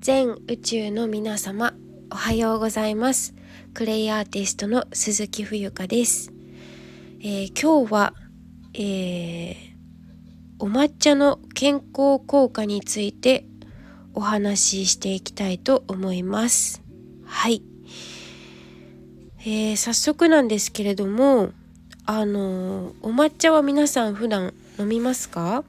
全宇宙の皆様おはようございます。クレイアーティストの鈴木冬香です、えー、今日は、えー、お抹茶の健康効果についてお話ししていきたいと思います。はい、えー、早速なんですけれどもあのお抹茶は皆さん普段飲みますか？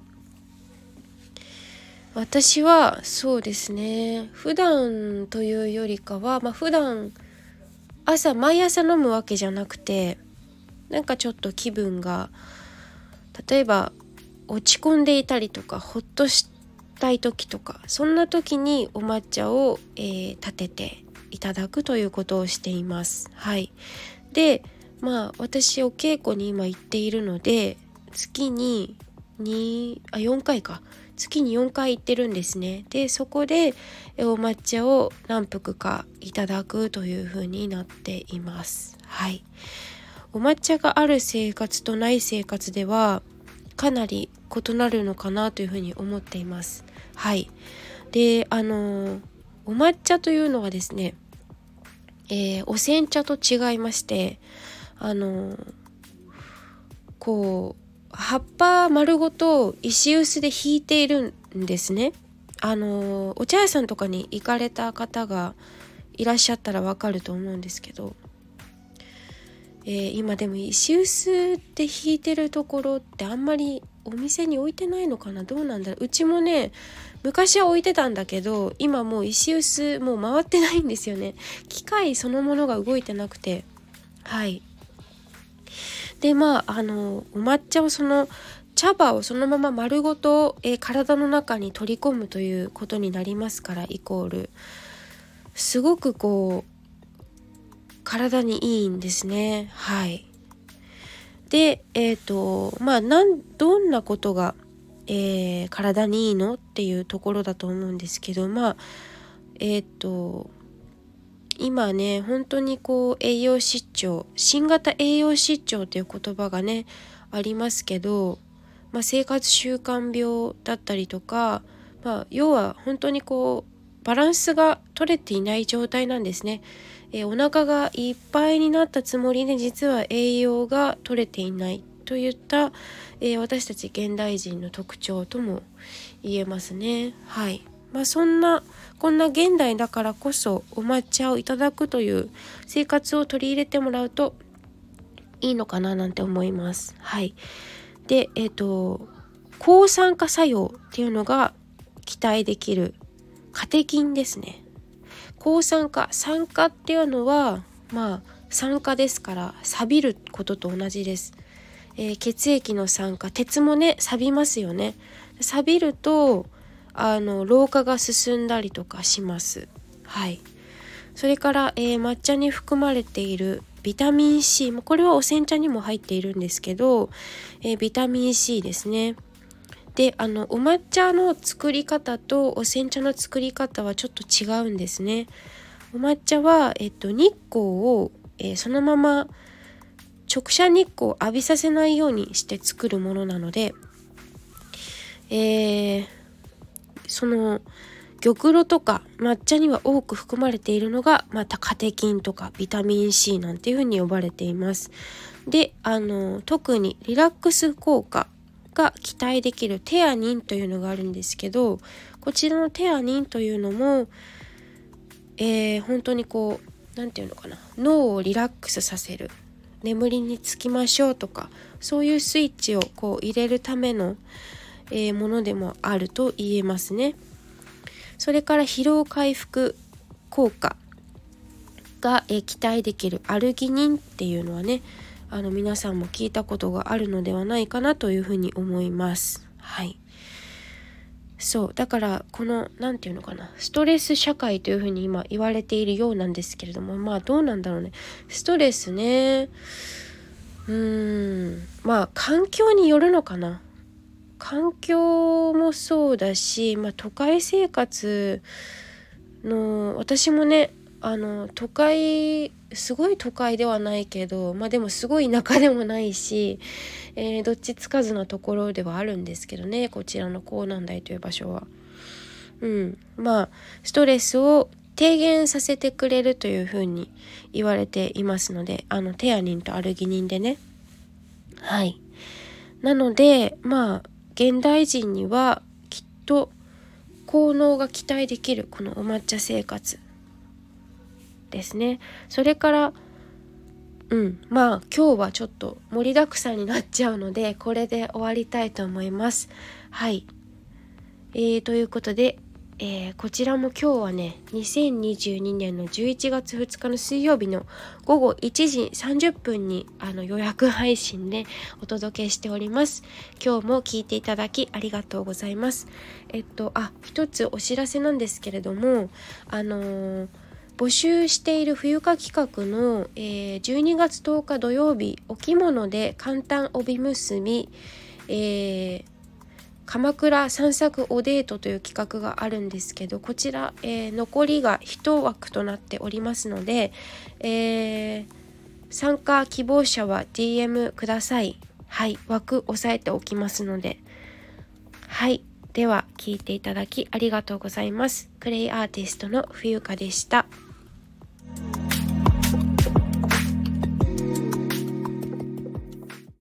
私はそうですね。普段というよりかはまあ普段朝毎朝飲むわけじゃなくてなんかちょっと気分が例えば落ち込んでいたりとかほっとしたい時とかそんな時にお抹茶を、えー、立てていただくということをしています。はい、でまあ私お稽古に今行っているので月に2あ4回か。月に4回行ってるんですね。でそこでお抹茶を何服かいただくという風になっています。はい。お抹茶がある生活とない生活ではかなり異なるのかなというふうに思っています。はい。であのお抹茶というのはですね、えー、お煎茶と違いましてあのこう葉っぱ丸ごと石臼で引いているんですね。あのお茶屋さんとかに行かれた方がいらっしゃったらわかると思うんですけど、えー、今でも石臼で引いてるところってあんまりお店に置いてないのかな？どうなんだろう？うちもね昔は置いてたんだけど今もう石臼もう回ってないんですよね。機械そのものが動いてなくて。はい。でまああのお抹茶をその茶葉をそのまま丸ごと、え、体の中に取り込むということになりますからイコール。すごくこう体にいいんですね。はい。でえっ、ー、とまあなんどんなことが、えー、体にいいのっていうところだと思うんですけどまあえっ、と今ね本当にこう栄養失調新型栄養失調という言葉がねありますけど、まあ、生活習慣病だったりとか、まあ、要は本当にこうバランスが取れていない状態なんですね。えお腹がいっぱいになったつもりで実は栄養が取れていないといった、えー、私たち現代人の特徴とも言えますね。はい。まあそんなこんな現代だからこそお抹茶をいただくという生活を取り入れてもらうといいのかななんて思います。はい。で、えっ、ー、と、抗酸化作用っていうのが期待できるカテキンですね。抗酸化、酸化っていうのは、まあ、酸化ですから錆びることと同じです。えー、血液の酸化鉄もね錆びますよね錆びるとあの老化が進んだりとかします。はい、それから、えー、抹茶に含まれているビタミン C これはお煎茶にも入っているんですけど、えー、ビタミン C ですね。であのお抹茶の作り方とお煎茶の作り方はちょっと違うんですね。お抹茶は、えっと、日光を、えー、そのまま直射日光を浴びさせないようにして作るものなので、えー、その玉露とか抹茶には多く含まれているのがまたカテキンとかビタミン C なんていうふうに呼ばれています。であの特にリラックス効果が期待できるテアニンというのがあるんですけどこちらのテアニンというのも、えー、本当にこう何て言うのかな脳をリラックスさせる眠りにつきましょうとかそういうスイッチをこう入れるためのえ、ものでもあると言えますね。それから疲労回復効果が、え、期待できるアルギニンっていうのはねあの皆さんも聞いたことがあるのではないかなというふうに思います。はい。そう。だからこの何て言うのかな。ストレス社会というふうに今言われているようなんですけれどもまあどうなんだろうね。ストレスね。うーん。まあ環境によるのかな。環境もそうだし、まあ、都会生活の私もねあの都会すごい都会ではないけどまあでもすごい田舎でもないし、えー、どっちつかずなところではあるんですけどねこちらの港南台という場所は。うん、まあストレスを低減させてくれるというふうに言われていますのであのテアニンとアルギニンでね。はい。なのでまあ現代人にはきっと効能が期待できるこのお抹茶生活ですね。それからうんまあ今日はちょっと盛りだくさんになっちゃうのでこれで終わりたいと思います。はい。えー、ということでえー、こちらも今日はね2022年の11月2日の水曜日の午後1時30分にあの予約配信でお届けしております。今日も聞いていただきありがとうございます。えっとあ一つお知らせなんですけれどもあのー、募集している冬化企画の、えー、12月10日土曜日お着物で簡単帯結び、えー、鎌倉散策おデートという企画があるんですけどこちら、えー、残りが1枠となっておりますので、えー、参加希望者は DM ください。はい枠押さえておきますので。はいでは聞いていただきありがとうございます。クレイアーティストの冬香でした。